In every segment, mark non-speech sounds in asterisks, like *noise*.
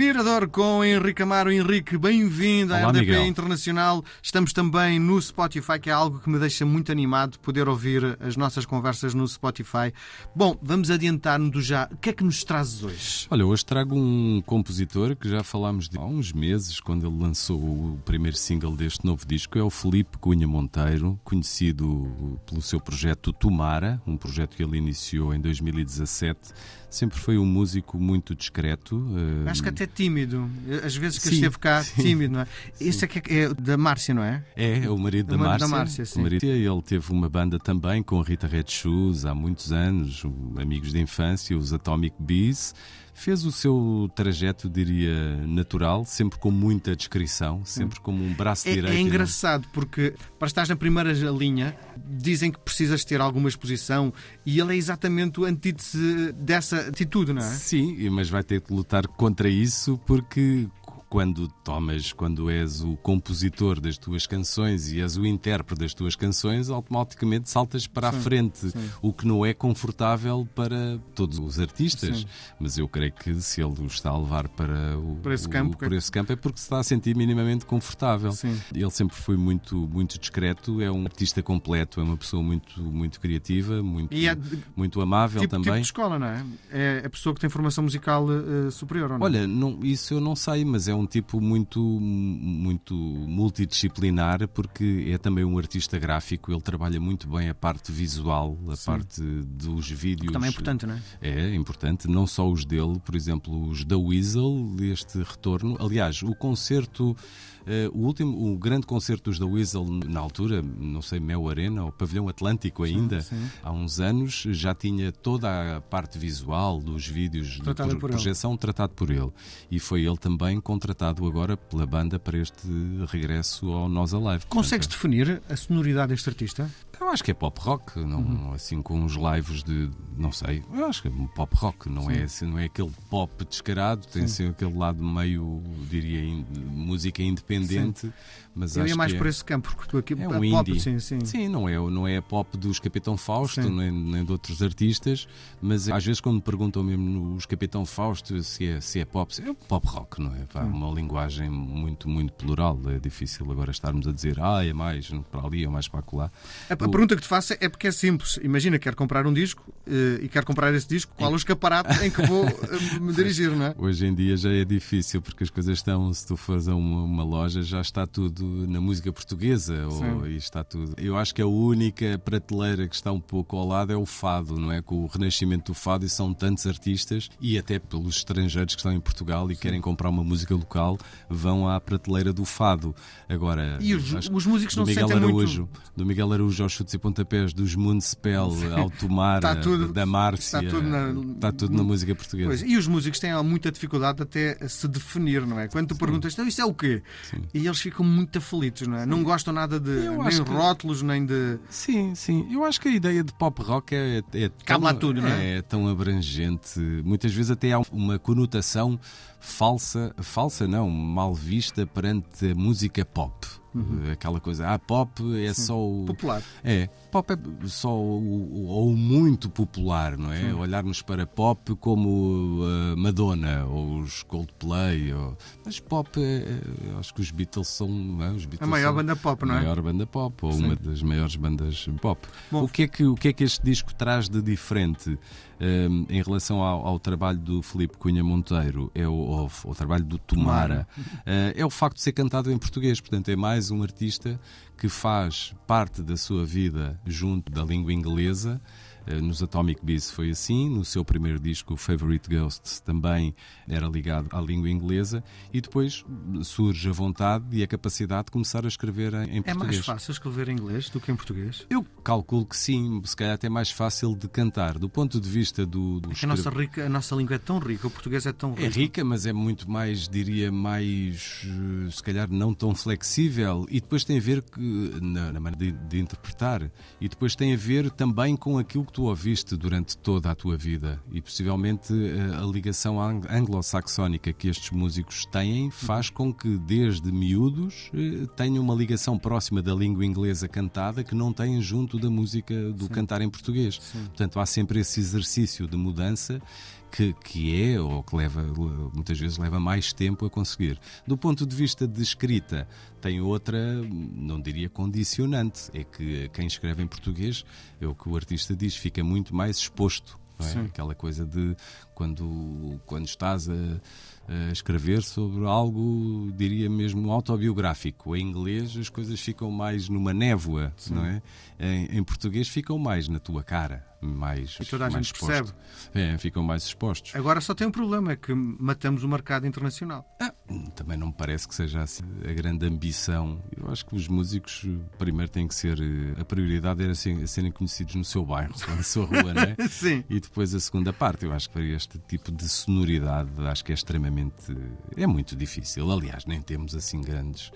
Mirador com Henrique Amaro. Henrique, bem-vindo à Olá, RDP Miguel. Internacional. Estamos também no Spotify, que é algo que me deixa muito animado poder ouvir as nossas conversas no Spotify. Bom, vamos adiantar-nos do já. O que é que nos trazes hoje? Olha, hoje trago um compositor que já falámos de há uns meses, quando ele lançou o primeiro single deste novo disco. É o Felipe Cunha Monteiro, conhecido pelo seu projeto Tomara, um projeto que ele iniciou em 2017. Sempre foi um músico muito discreto. eh, Acho que até tímido. Às vezes que Sim, esteve cá, sim. tímido, não é? Esse é que é, é da Márcia, não é? É, é o marido da O marido Márcia. da Márcia, sim. O marido- Ele teve uma banda também com a Rita Red Shoes há muitos anos, amigos de infância, os Atomic Bees. Fez o seu trajeto, diria, natural, sempre com muita descrição, sempre como um braço É, direito. é e não- engraçado porque para estar na primeira linha dizem que precisas ter alguma exposição e ele é exatamente o antítese dessa atitude, não é? Sim, mas vai ter que lutar contra isso porque quando tomas, quando és o compositor das tuas canções e és o intérprete das tuas canções, automaticamente saltas para a frente, o que não é confortável para todos os artistas. Sim. Mas eu creio que se ele o está a levar para, o, Para esse o- campo, por esse campo é porque se está a sentir minimamente confortável. Sim. Ele sempre foi muito, muito discreto, é um artista completo, é uma pessoa muito, muito criativa, muito, é muito amável Tipo, também. tipo de escola, não é? É a pessoa que tem formação musical eh, superior, ou não? Olha, não, isso eu não sei, mas é um tipo muito, muito multidisciplinar porque é também um artista gráfico. Ele trabalha muito bem a parte visual, a parte dos vídeos. Que também é importante, não é? É importante, não só os dele, por exemplo, os da Weasel, este retorno. Aliás, o concerto, eh, o último, o grande concerto dos da Weasel, na altura, não sei, Mel Arena ou Pavilhão Atlântico ainda, sim. há uns anos, já tinha toda a parte visual dos vídeos de Tratada pro- por ele. projeção tratado por ele. E foi ele também contratado agora pela banda para este regresso ao Nós Alive. Consegues Portanto, definir a sonoridade deste artista? Eu acho que é pop rock, não, Uhum. assim com uns lives de. não sei. Eu acho que é pop rock, não, é, assim, não é aquele pop descarado, tem assim aquele lado meio, diria, in- música independente. Mas Eu ia mais é, por esse campo, porque tu aqui é um pop, indie. sim, sim. Sim, não é, não é pop dos Capitão Fausto, Sim. nem, nem de outros artistas, mas às vezes quando me perguntam mesmo nos Capitão Fausto se é, se é pop, é pop rock, não é? Pá, Uma linguagem muito, muito plural. É difícil agora estarmos a dizer, ah, é mais para ali, é mais para acolá. A, a pergunta que te faço é porque é simples. Imagina, quero comprar um disco eh, e quero comprar esse disco, qual o escaparate em que vou eh, me *laughs* dirigir, não é? Hoje em dia já é difícil porque as coisas estão, se tu fores a uma, uma loja, já está tudo na música portuguesa ou, e está tudo. Eu acho que a única prateleira que está um pouco ao lado é o fado, não é? Com o renascimento do fado e são tantos artistas e até pelos estrangeiros que estão em Portugal e querem comprar uma música local vão à prateleira do fado. Agora, E os, os músicos não Miguel sentem Araújo, muito... do Miguel Araújo aos chutes e pontapés, dos Municipal ao Tomar, Está *laughs* tudo- da Márcia, está tudo na- está tudo na música portuguesa. Pois, e os músicos têm muita dificuldade até a se definir, não é? Quando tu perguntas, então isso é o quê? E eles ficam muito aflitos, não é? Não gostam nada de Eu nem que- rótulos, nem de. Sim, sim. Eu acho que a ideia de pop rock é, é tão, tudo, não é? é tão abrangente. Muitas vezes até há uma conotação falsa, falsa não, mal vista perante a música pop. Aquela coisa, ah, pop é só o. Uhum. Popular. É, pop é só o, ou muito popular, não é? Olharmos para pop como uh, Madonna ou os Coldplay. Ou... Mas pop, é, é- acho que os Beatles são. não é? Os Beatles A maior banda pop, não a é? maior banda pop, ou uma das maiores bandas pop. Bom, o, que é que, o que é que este disco traz de diferente hum, em relação ao, ao trabalho do Filipe Cunha Monteiro, é o, ao, trabalho do Tomara, eh, é o facto de ser cantado em português. Portanto, é mais um artista que faz parte da sua vida junto da língua inglesa. Eh, Nos Atomic Beats foi assim, no seu primeiro disco, Favorite Ghosts, também era ligado à língua inglesa, e depois surge a vontade e a capacidade de começar a escrever em, em É português. mais fácil escrever em inglês do que em português? Eu calculo que sim, se calhar até mais fácil de cantar. Do ponto de vista do. do É a nossa, rica, a nossa língua é tão rica, o português é tão rico. É rica, mas é muito mais, diria, mais, eh, se calhar, não tão flexível. E depois tem a ver que, na, na maneira de, de interpretar. E depois tem a ver também com aquilo que tu ouviste durante toda a tua vida. E possivelmente eh, a ligação ang- anglo-saxónica que estes músicos têm faz com que, desde miúdos, eh, tenham uma ligação próxima da língua inglesa cantada que não têm junto da música do cantar em português. Portanto, há sempre esse exercício de mudança que, que é ou que leva, muitas vezes leva mais tempo a conseguir. Do ponto de vista de escrita, tem outra, não diria condicionante, é que quem escreve em português, é o que o artista diz, fica muito mais exposto. É? Aquela coisa de quando, quando estás a escrever sobre algo, diria mesmo autobiográfico. Em inglês as coisas ficam mais numa névoa, Sim. não é? Em, em, português ficam mais na tua cara, mais E toda a mais gente exposto. percebe. É, ficam mais expostos. Agora só tem um problema, é que matamos o mercado internacional. Ah, também não me parece que seja assim a grande ambição. Eu acho que os músicos primeiro têm que ser a prioridade era serem, serem conhecidos no seu bairro, *laughs* na sua rua, não é? *laughs* Sim. E depois a segunda parte, eu acho que este tipo de sonoridade acho que é extremamente realmente é muito difícil. Aliás, nem temos assim grandes.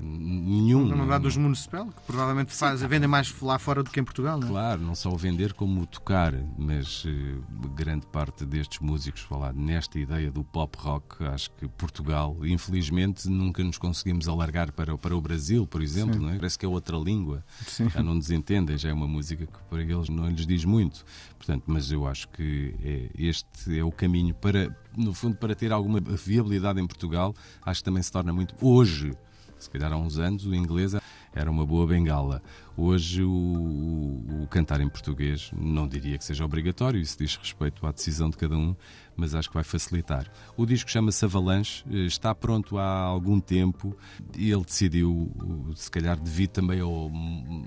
Nenhum. Na verdade, dos Municipal, que provavelmente faz, vendem mais lá fora do que em Portugal, não é? Claro, não só o vender como o tocar, mas uh, grande parte destes músicos falar nesta ideia do pop rock, acho que Portugal, infelizmente, nunca nos conseguimos alargar para, para o Brasil, por exemplo, não é? Parece que é outra língua, Sim. já não nos entendem, já é uma música que para eles não lhes diz muito. Portanto, mas eu acho que é, este é o caminho para, no fundo, para ter alguma viabilidade em Portugal, acho que também se torna muito hoje se calhar há uns anos o inglês era uma boa bengala. Hoje o, o, o, cantar em português não diria que seja obrigatório, isso diz respeito à decisão de cada um, mas acho que vai facilitar. O disco chama-se Avalanche, eh, está pronto há algum tempo e ele decidiu, se calhar devido também ao,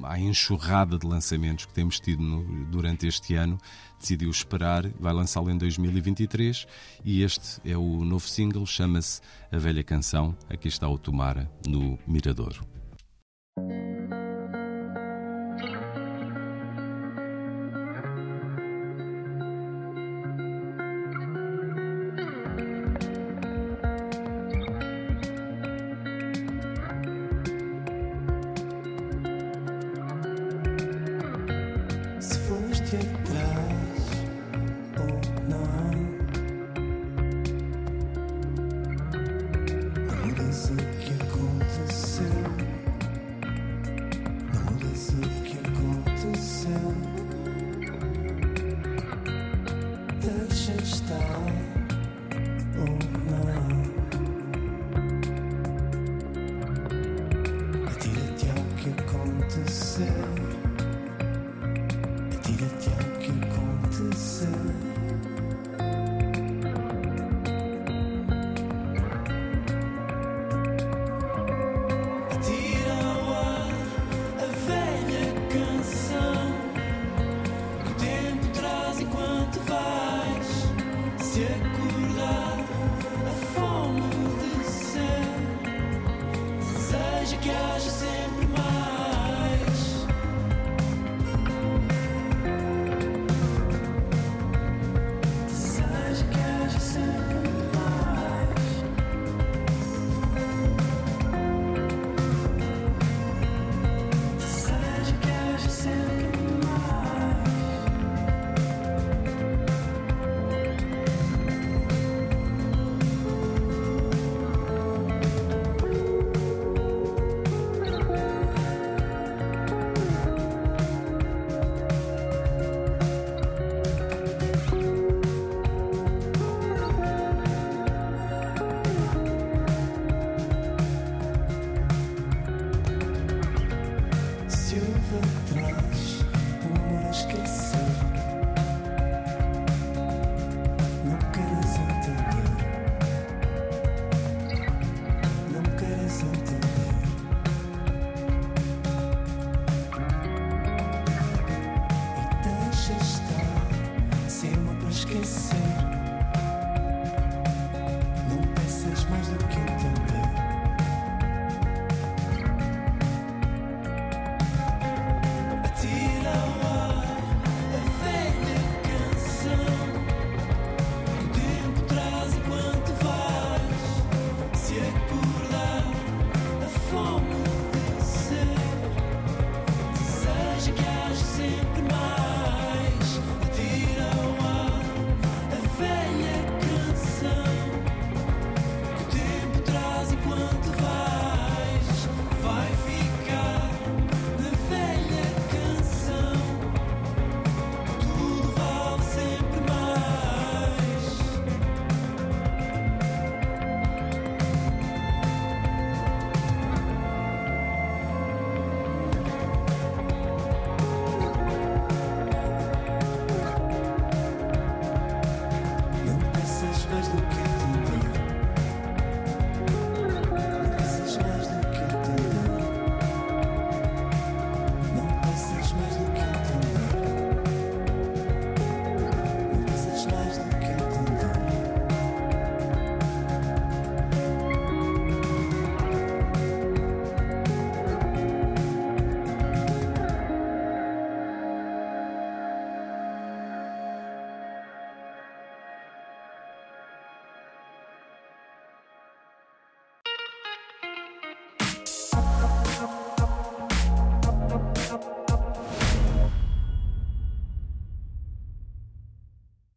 à enxurrada de lançamentos que temos tido no, durante este ano, decidiu esperar, vai lançá-lo em 2023 e este é o novo single, chama-se A Velha Canção. Aqui está o Tomara no Miradouro. Deixa